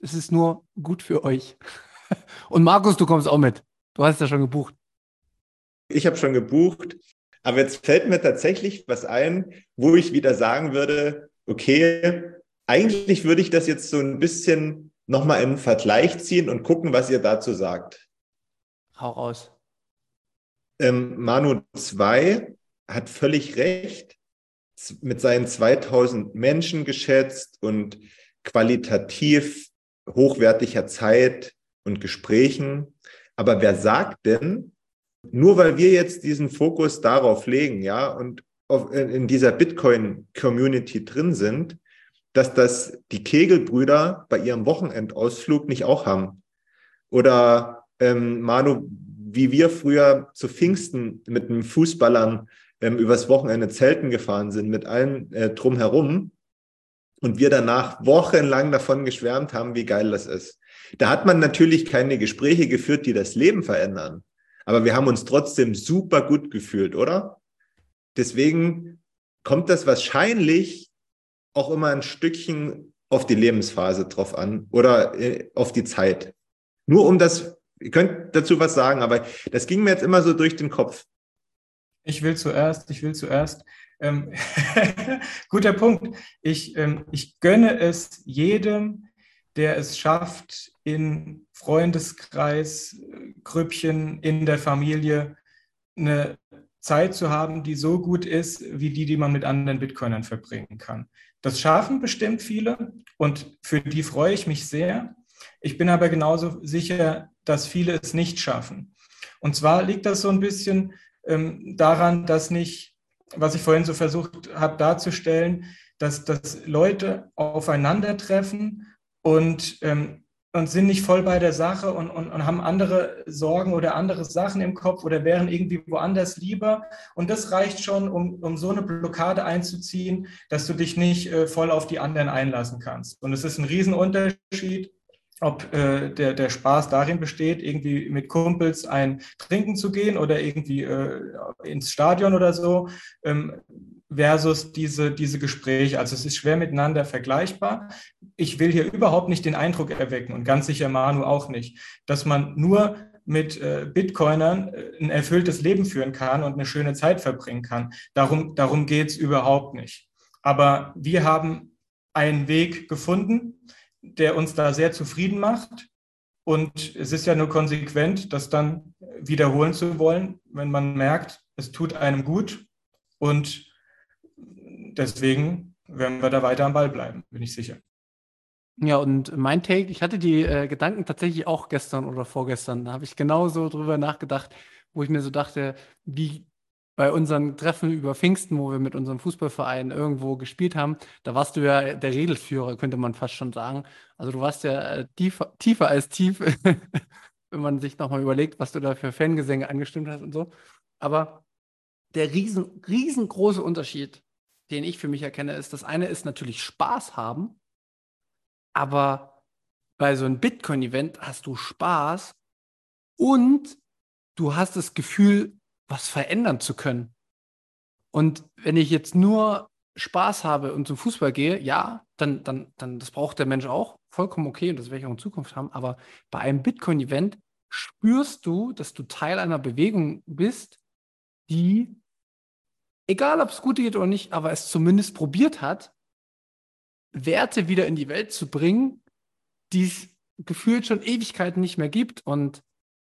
B: Es ist nur gut für euch. Und Markus, du kommst auch mit. Du hast ja schon gebucht.
A: Ich habe schon gebucht. Aber jetzt fällt mir tatsächlich was ein, wo ich wieder sagen würde, okay, eigentlich würde ich das jetzt so ein bisschen nochmal in Vergleich ziehen und gucken, was ihr dazu sagt.
B: Hau raus.
A: Ähm, Manu 2 hat völlig recht mit seinen 2000 Menschen geschätzt und qualitativ hochwertiger Zeit und Gesprächen. Aber wer sagt denn, nur weil wir jetzt diesen Fokus darauf legen, ja, und auf, in dieser Bitcoin-Community drin sind, dass das die Kegelbrüder bei ihrem Wochenendausflug nicht auch haben. Oder ähm, Manu, wie wir früher zu Pfingsten mit den Fußballern ähm, übers Wochenende Zelten gefahren sind, mit allen äh, drumherum. Und wir danach wochenlang davon geschwärmt haben, wie geil das ist. Da hat man natürlich keine Gespräche geführt, die das Leben verändern. Aber wir haben uns trotzdem super gut gefühlt, oder? Deswegen kommt das wahrscheinlich auch immer ein Stückchen auf die Lebensphase drauf an oder äh, auf die Zeit. Nur um das, ihr könnt dazu was sagen, aber das ging mir jetzt immer so durch den Kopf.
C: Ich will zuerst, ich will zuerst. Ähm, guter Punkt. Ich, ähm, ich gönne es jedem, der es schafft, in Freundeskreis, Grüppchen, in der Familie eine Zeit zu haben, die so gut ist, wie die, die man mit anderen Bitcoinern verbringen kann. Das schaffen bestimmt viele und für die freue ich mich sehr. Ich bin aber genauso sicher, dass viele es nicht schaffen. Und zwar liegt das so ein bisschen ähm, daran, dass nicht, was ich vorhin so versucht habe darzustellen, dass, dass Leute aufeinandertreffen und ähm, und sind nicht voll bei der Sache und, und, und haben andere Sorgen oder andere Sachen im Kopf oder wären irgendwie woanders lieber. Und das reicht schon, um, um so eine Blockade einzuziehen, dass du dich nicht äh, voll auf die anderen einlassen kannst. Und es ist ein Riesenunterschied, ob äh, der, der Spaß darin besteht, irgendwie mit Kumpels ein Trinken zu gehen oder irgendwie äh, ins Stadion oder so. Ähm, versus diese, diese Gespräche. Also es ist schwer miteinander vergleichbar. Ich will hier überhaupt nicht den Eindruck erwecken und ganz sicher Manu auch nicht, dass man nur mit äh, Bitcoinern äh, ein erfülltes Leben führen kann und eine schöne Zeit verbringen kann. Darum, darum geht es überhaupt nicht. Aber wir haben einen Weg gefunden, der uns da sehr zufrieden macht. Und es ist ja nur konsequent, das dann wiederholen zu wollen, wenn man merkt, es tut einem gut und deswegen werden wir da weiter am Ball bleiben, bin ich sicher.
B: Ja, und mein Take, ich hatte die äh, Gedanken tatsächlich auch gestern oder vorgestern. Da habe ich genauso drüber nachgedacht, wo ich mir so dachte, wie bei unseren Treffen über Pfingsten, wo wir mit unserem Fußballverein irgendwo gespielt haben, da warst du ja der Redelsführer, könnte man fast schon sagen. Also du warst ja äh, tiefer, tiefer als tief, wenn man sich nochmal überlegt, was du da für Fangesänge angestimmt hast und so. Aber der riesen, riesengroße Unterschied, den ich für mich erkenne, ist, das eine ist natürlich Spaß haben, aber bei so einem Bitcoin-Event hast du Spaß und du hast das Gefühl, was verändern zu können. Und wenn ich jetzt nur Spaß habe und zum Fußball gehe, ja, dann, dann, dann, das braucht der Mensch auch. Vollkommen okay und das werde ich auch in Zukunft haben. Aber bei einem Bitcoin-Event spürst du, dass du Teil einer Bewegung bist, die, egal ob es gut geht oder nicht, aber es zumindest probiert hat, Werte wieder in die Welt zu bringen, die es gefühlt schon Ewigkeiten nicht mehr gibt. Und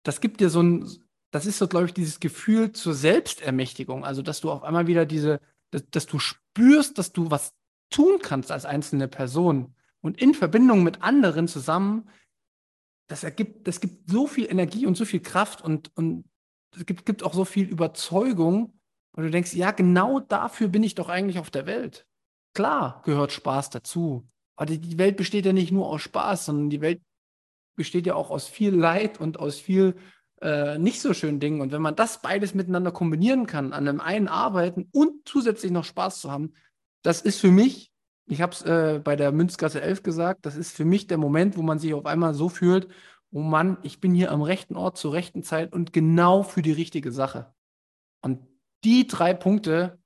B: das gibt dir so ein, das ist so, glaube ich, dieses Gefühl zur Selbstermächtigung. Also, dass du auf einmal wieder diese, dass, dass, du spürst, dass du was tun kannst als einzelne Person und in Verbindung mit anderen zusammen. Das ergibt, das gibt so viel Energie und so viel Kraft und, und es gibt, gibt auch so viel Überzeugung. Und du denkst, ja, genau dafür bin ich doch eigentlich auf der Welt. Klar gehört Spaß dazu. Aber die Welt besteht ja nicht nur aus Spaß, sondern die Welt besteht ja auch aus viel Leid und aus viel äh, nicht so schönen Dingen. Und wenn man das beides miteinander kombinieren kann, an einem einen arbeiten und zusätzlich noch Spaß zu haben, das ist für mich, ich habe es äh, bei der Münzgasse 11 gesagt, das ist für mich der Moment, wo man sich auf einmal so fühlt, oh Mann, ich bin hier am rechten Ort zur rechten Zeit und genau für die richtige Sache. Und die drei Punkte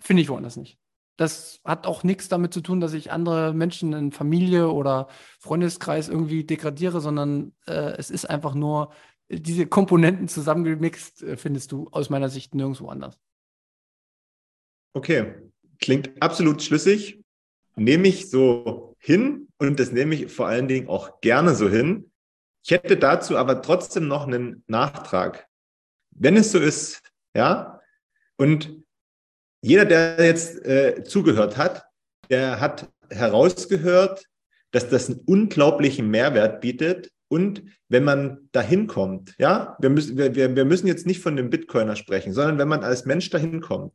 B: finde ich woanders nicht. Das hat auch nichts damit zu tun, dass ich andere Menschen in Familie oder Freundeskreis irgendwie degradiere, sondern äh, es ist einfach nur diese Komponenten zusammengemixt äh, findest du aus meiner Sicht nirgendwo anders.
A: Okay, klingt absolut schlüssig. Nehme ich so hin und das nehme ich vor allen Dingen auch gerne so hin. Ich hätte dazu aber trotzdem noch einen Nachtrag. Wenn es so ist, ja, und jeder, der jetzt äh, zugehört hat, der hat herausgehört, dass das einen unglaublichen Mehrwert bietet, und wenn man dahin kommt, ja, wir müssen, wir, wir müssen jetzt nicht von dem Bitcoiner sprechen, sondern wenn man als Mensch dahin kommt,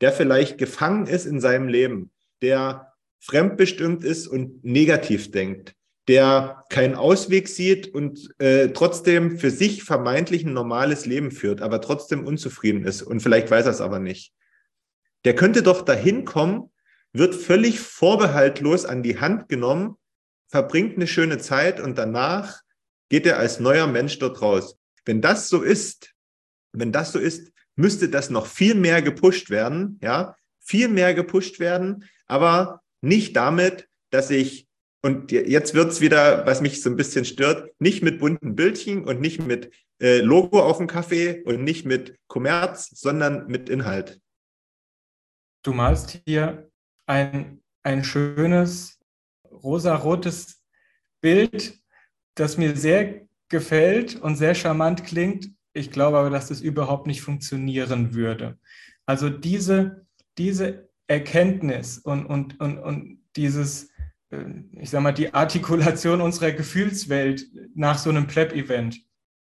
A: der vielleicht gefangen ist in seinem Leben, der fremdbestimmt ist und negativ denkt, der keinen Ausweg sieht und äh, trotzdem für sich vermeintlich ein normales Leben führt, aber trotzdem unzufrieden ist und vielleicht weiß er es aber nicht. Der könnte doch dahin kommen, wird völlig vorbehaltlos an die Hand genommen, verbringt eine schöne Zeit und danach geht er als neuer Mensch dort raus. Wenn das so ist, wenn das so ist, müsste das noch viel mehr gepusht werden, ja, viel mehr gepusht werden, aber nicht damit, dass ich, und jetzt wird's wieder, was mich so ein bisschen stört, nicht mit bunten Bildchen und nicht mit äh, Logo auf dem Kaffee und nicht mit Kommerz, sondern mit Inhalt.
C: Du malst hier ein, ein schönes rosarotes Bild das mir sehr gefällt und sehr charmant klingt. Ich glaube aber, dass das überhaupt nicht funktionieren würde. Also diese, diese Erkenntnis und, und, und, und dieses, äh, ich sag mal, die Artikulation unserer Gefühlswelt nach so einem Pleb-Event,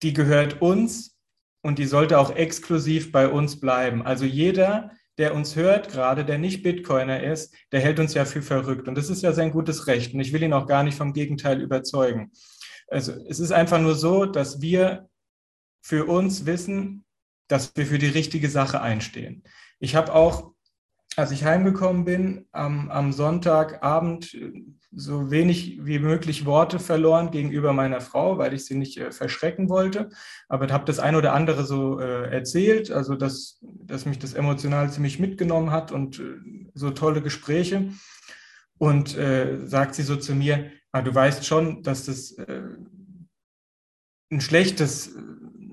C: die gehört uns und die sollte auch exklusiv bei uns bleiben. Also jeder, der uns hört, gerade der nicht Bitcoiner ist, der hält uns ja für verrückt. Und das ist ja sein gutes Recht. Und ich will ihn auch gar nicht vom Gegenteil überzeugen. Also es ist einfach nur so, dass wir für uns wissen, dass wir für die richtige Sache einstehen. Ich habe auch, als ich heimgekommen bin, am, am Sonntagabend so wenig wie möglich Worte verloren gegenüber meiner Frau, weil ich sie nicht äh, verschrecken wollte. Aber habe das ein oder andere so äh, erzählt, also dass, dass mich das emotional ziemlich mitgenommen hat und äh, so tolle Gespräche. Und äh, sagt sie so zu mir, aber du weißt schon, dass das äh, ein schlechtes äh,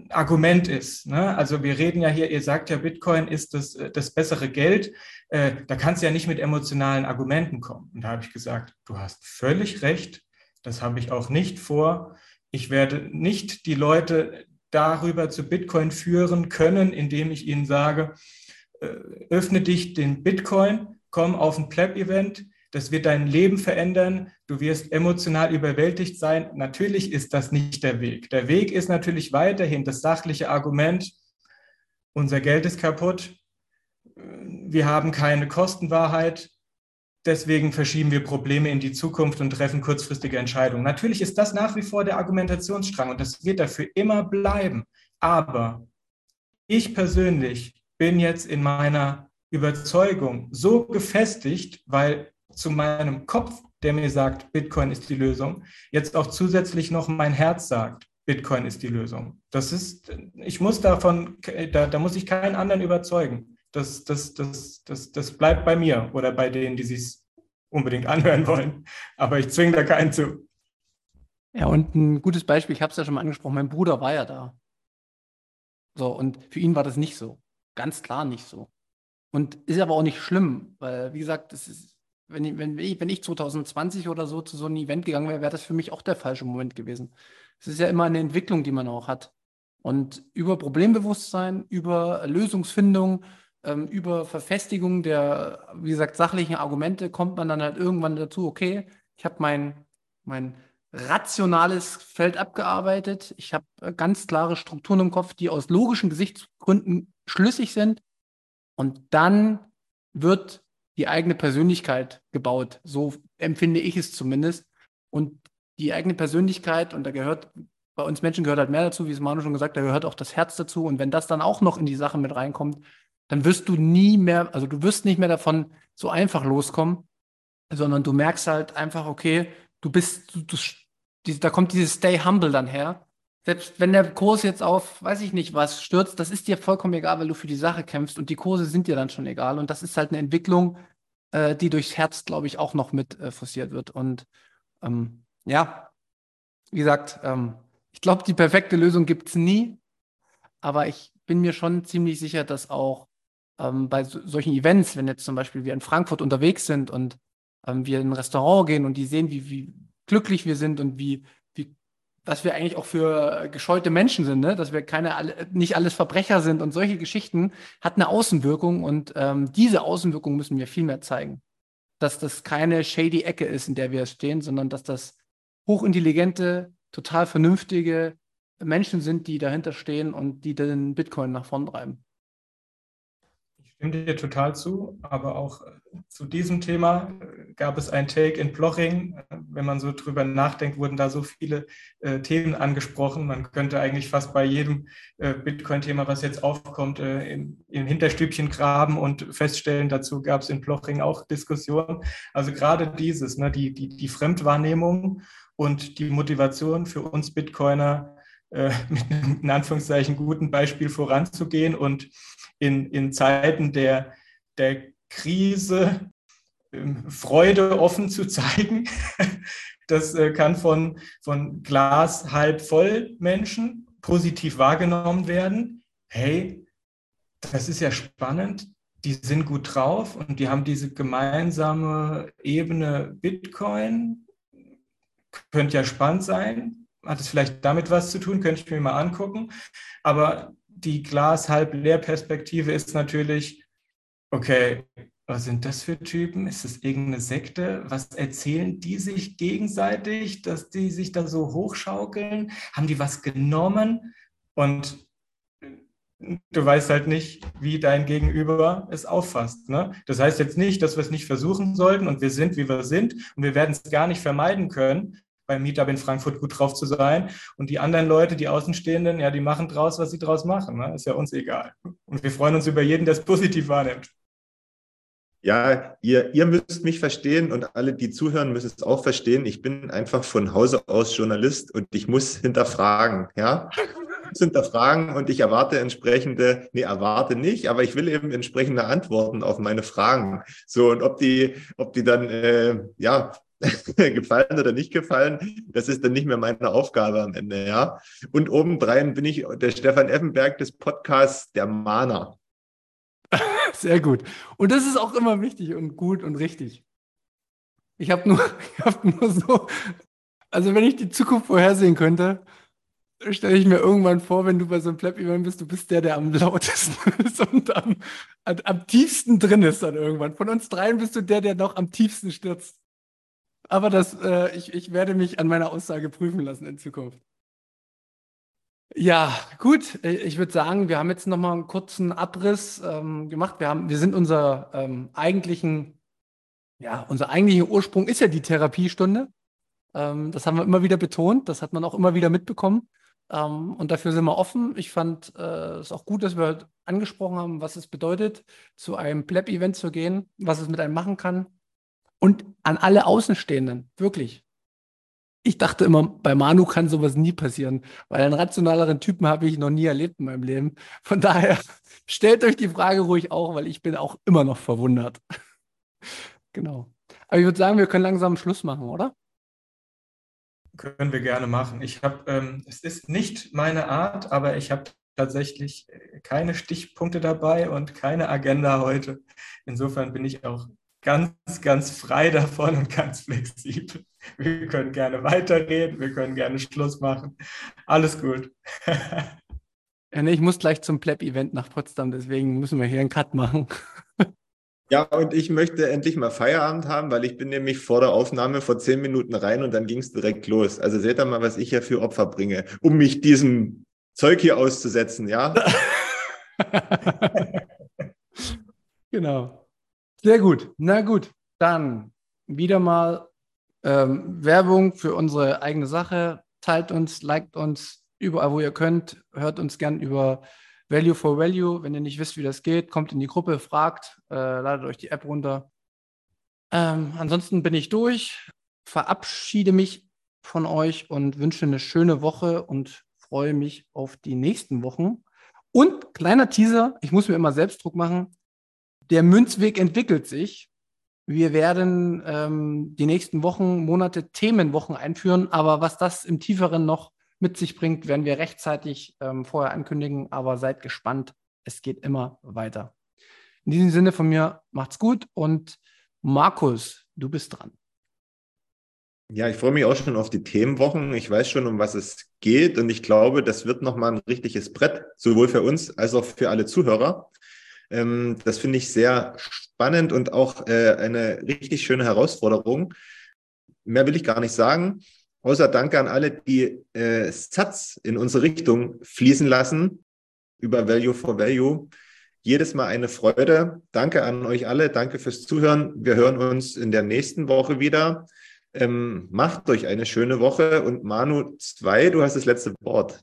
C: Argument ist. Ne? Also wir reden ja hier, ihr sagt ja, Bitcoin ist das, äh, das bessere Geld. Äh, da kannst du ja nicht mit emotionalen Argumenten kommen. Und da habe ich gesagt, du hast völlig recht. Das habe ich auch nicht vor. Ich werde nicht die Leute darüber zu Bitcoin führen können, indem ich ihnen sage, äh, öffne dich den Bitcoin, komm auf ein Pleb-Event, das wird dein Leben verändern, du wirst emotional überwältigt sein. Natürlich ist das nicht der Weg. Der Weg ist natürlich weiterhin das sachliche Argument, unser Geld ist kaputt, wir haben keine Kostenwahrheit, deswegen verschieben wir Probleme in die Zukunft und treffen kurzfristige Entscheidungen. Natürlich ist das nach wie vor der Argumentationsstrang und das wird dafür immer bleiben. Aber ich persönlich bin jetzt in meiner Überzeugung so gefestigt, weil zu meinem Kopf, der mir sagt, Bitcoin ist die Lösung, jetzt auch zusätzlich noch mein Herz sagt, Bitcoin ist die Lösung. Das ist, ich muss davon, da, da muss ich keinen anderen überzeugen. Das, das, das, das, das bleibt bei mir oder bei denen, die sich unbedingt anhören wollen. Aber ich zwinge da keinen zu.
B: Ja, und ein gutes Beispiel, ich habe es ja schon mal angesprochen, mein Bruder war ja da. So, und für ihn war das nicht so. Ganz klar nicht so. Und ist aber auch nicht schlimm, weil, wie gesagt, das ist, wenn, ich, wenn, ich, wenn ich 2020 oder so zu so einem Event gegangen wäre, wäre das für mich auch der falsche Moment gewesen. Es ist ja immer eine Entwicklung, die man auch hat. Und über Problembewusstsein, über Lösungsfindung, ähm, über Verfestigung der, wie gesagt, sachlichen Argumente kommt man dann halt irgendwann dazu, okay, ich habe mein, mein rationales Feld abgearbeitet. Ich habe äh, ganz klare Strukturen im Kopf, die aus logischen Gesichtsgründen schlüssig sind. Und dann wird die eigene Persönlichkeit gebaut. So empfinde ich es zumindest. Und die eigene Persönlichkeit, und da gehört, bei uns Menschen gehört halt mehr dazu, wie es Manu schon gesagt hat, da gehört auch das Herz dazu. Und wenn das dann auch noch in die Sache mit reinkommt, dann wirst du nie mehr, also du wirst nicht mehr davon so einfach loskommen, sondern du merkst halt einfach, okay, du bist, du, du da kommt dieses Stay Humble dann her. Selbst wenn der Kurs jetzt auf, weiß ich nicht was, stürzt, das ist dir vollkommen egal, weil du für die Sache kämpfst und die Kurse sind dir dann schon egal. Und das ist halt eine Entwicklung, äh, die durchs Herz, glaube ich, auch noch mit äh, forciert wird. Und ähm, ja, wie gesagt, ähm, ich glaube, die perfekte Lösung gibt es nie, aber ich bin mir schon ziemlich sicher, dass auch ähm, bei so, solchen Events, wenn jetzt zum Beispiel wir in Frankfurt unterwegs sind und ähm, wir in ein Restaurant gehen und die sehen, wie, wie glücklich wir sind und wie, was wir eigentlich auch für gescheute Menschen sind, ne? dass wir keine, nicht alles Verbrecher sind und solche Geschichten hat eine Außenwirkung und ähm, diese Außenwirkung müssen wir viel mehr zeigen. Dass das keine shady Ecke ist, in der wir stehen, sondern dass das hochintelligente, total vernünftige Menschen sind, die dahinter stehen und die den Bitcoin nach vorn treiben
C: stimme dir total zu, aber auch äh, zu diesem Thema äh, gab es ein Take in Ploching. Wenn man so drüber nachdenkt, wurden da so viele äh, Themen angesprochen. Man könnte eigentlich fast bei jedem äh, Bitcoin-Thema, was jetzt aufkommt, äh, im, Hinterstübchen graben und feststellen, dazu gab es in Ploching auch Diskussionen. Also gerade dieses, ne, die, die, die Fremdwahrnehmung und die Motivation für uns Bitcoiner, äh, mit einem in Anführungszeichen guten Beispiel voranzugehen und in, in Zeiten der, der Krise ähm, Freude offen zu zeigen. Das äh, kann von, von Glas halb voll Menschen positiv wahrgenommen werden. Hey, das ist ja spannend. Die sind gut drauf und die haben diese gemeinsame Ebene Bitcoin. Könnte ja spannend sein. Hat es vielleicht damit was zu tun? Könnte ich mir mal angucken. Aber die Glas halb leer Perspektive ist natürlich, okay, was sind das für Typen? Ist das irgendeine Sekte? Was erzählen die sich gegenseitig, dass die sich da so hochschaukeln? Haben die was genommen? Und du weißt halt nicht, wie dein Gegenüber es auffasst. Ne? Das heißt jetzt nicht, dass wir es nicht versuchen sollten und wir sind, wie wir sind und wir werden es gar nicht vermeiden können, beim Meetup in Frankfurt gut drauf zu sein. Und die anderen Leute, die Außenstehenden, ja, die machen draus, was sie draus machen. Ne? Ist ja uns egal. Und wir freuen uns über jeden, der es positiv wahrnimmt.
A: Ja, ihr, ihr müsst mich verstehen und alle, die zuhören, müssen es auch verstehen. Ich bin einfach von Hause aus Journalist und ich muss hinterfragen, ja. Ich muss hinterfragen und ich erwarte entsprechende, nee, erwarte nicht, aber ich will eben entsprechende Antworten auf meine Fragen. So, und ob die, ob die dann, äh, ja, gefallen oder nicht gefallen, das ist dann nicht mehr meine Aufgabe am Ende, ja. Und obendrein bin ich der Stefan Effenberg des Podcasts Der Mahner.
B: Sehr gut. Und das ist auch immer wichtig und gut und richtig. Ich habe nur, hab nur so, also wenn ich die Zukunft vorhersehen könnte, stelle ich mir irgendwann vor, wenn du bei so einem Pleb-Event bist, du bist der, der am lautesten ist und am, am tiefsten drin ist dann irgendwann. Von uns dreien bist du der, der noch am tiefsten stürzt. Aber das, äh, ich, ich werde mich an meiner Aussage prüfen lassen in Zukunft. Ja, gut. Ich würde sagen, wir haben jetzt nochmal einen kurzen Abriss ähm, gemacht. Wir, haben, wir sind unser ähm, eigentlichen, ja, unser eigentlicher Ursprung ist ja die Therapiestunde. Ähm, das haben wir immer wieder betont. Das hat man auch immer wieder mitbekommen. Ähm, und dafür sind wir offen. Ich fand es äh, auch gut, dass wir angesprochen haben, was es bedeutet, zu einem Pleb-Event zu gehen, was es mit einem machen kann. Und an alle Außenstehenden, wirklich ich dachte immer, bei Manu kann sowas nie passieren, weil einen rationaleren Typen habe ich noch nie erlebt in meinem Leben. Von daher stellt euch die Frage ruhig auch, weil ich bin auch immer noch verwundert. genau. Aber ich würde sagen, wir können langsam Schluss machen, oder?
C: Können wir gerne machen. Ich habe, ähm, es ist nicht meine Art, aber ich habe tatsächlich äh, keine Stichpunkte dabei und keine Agenda heute. Insofern bin ich auch ganz, ganz frei davon und ganz flexibel. Wir können gerne weiterreden, wir können gerne Schluss machen. Alles gut.
B: ja, nee, ich muss gleich zum Pleb-Event nach Potsdam, deswegen müssen wir hier einen Cut machen.
A: Ja, und ich möchte endlich mal Feierabend haben, weil ich bin nämlich vor der Aufnahme vor zehn Minuten rein und dann ging es direkt los. Also seht ihr mal, was ich hier für Opfer bringe, um mich diesem Zeug hier auszusetzen, ja?
B: genau. Sehr gut. Na gut, dann wieder mal ähm, Werbung für unsere eigene Sache. Teilt uns, liked uns überall, wo ihr könnt. Hört uns gern über Value for Value. Wenn ihr nicht wisst, wie das geht, kommt in die Gruppe, fragt, äh, ladet euch die App runter. Ähm, ansonsten bin ich durch, verabschiede mich von euch und wünsche eine schöne Woche und freue mich auf die nächsten Wochen. Und kleiner Teaser, ich muss mir immer Selbstdruck machen der Münzweg entwickelt sich. Wir werden ähm, die nächsten Wochen, Monate Themenwochen einführen, aber was das im Tieferen noch mit sich bringt, werden wir rechtzeitig ähm, vorher ankündigen, aber seid gespannt. Es geht immer weiter. In diesem Sinne von mir, macht's gut und Markus, du bist dran.
A: Ja, ich freue mich auch schon auf die Themenwochen. Ich weiß schon, um was es geht und ich glaube, das wird nochmal ein richtiges Brett, sowohl für uns als auch für alle Zuhörer. Ähm, das finde ich sehr spannend und auch äh, eine richtig schöne Herausforderung. Mehr will ich gar nicht sagen, außer Danke an alle, die äh, Satz in unsere Richtung fließen lassen über Value for Value. Jedes Mal eine Freude. Danke an euch alle. Danke fürs Zuhören. Wir hören uns in der nächsten Woche wieder. Ähm, macht euch eine schöne Woche. Und Manu 2, du hast das letzte Wort.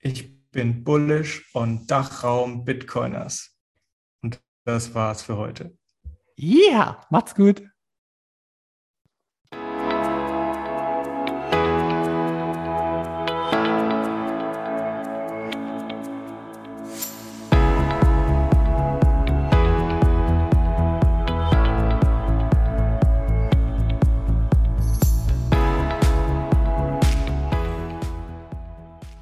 C: Ich bin bullish und Dachraum Bitcoiners. Und das war's für heute.
B: Ja, yeah, macht's gut.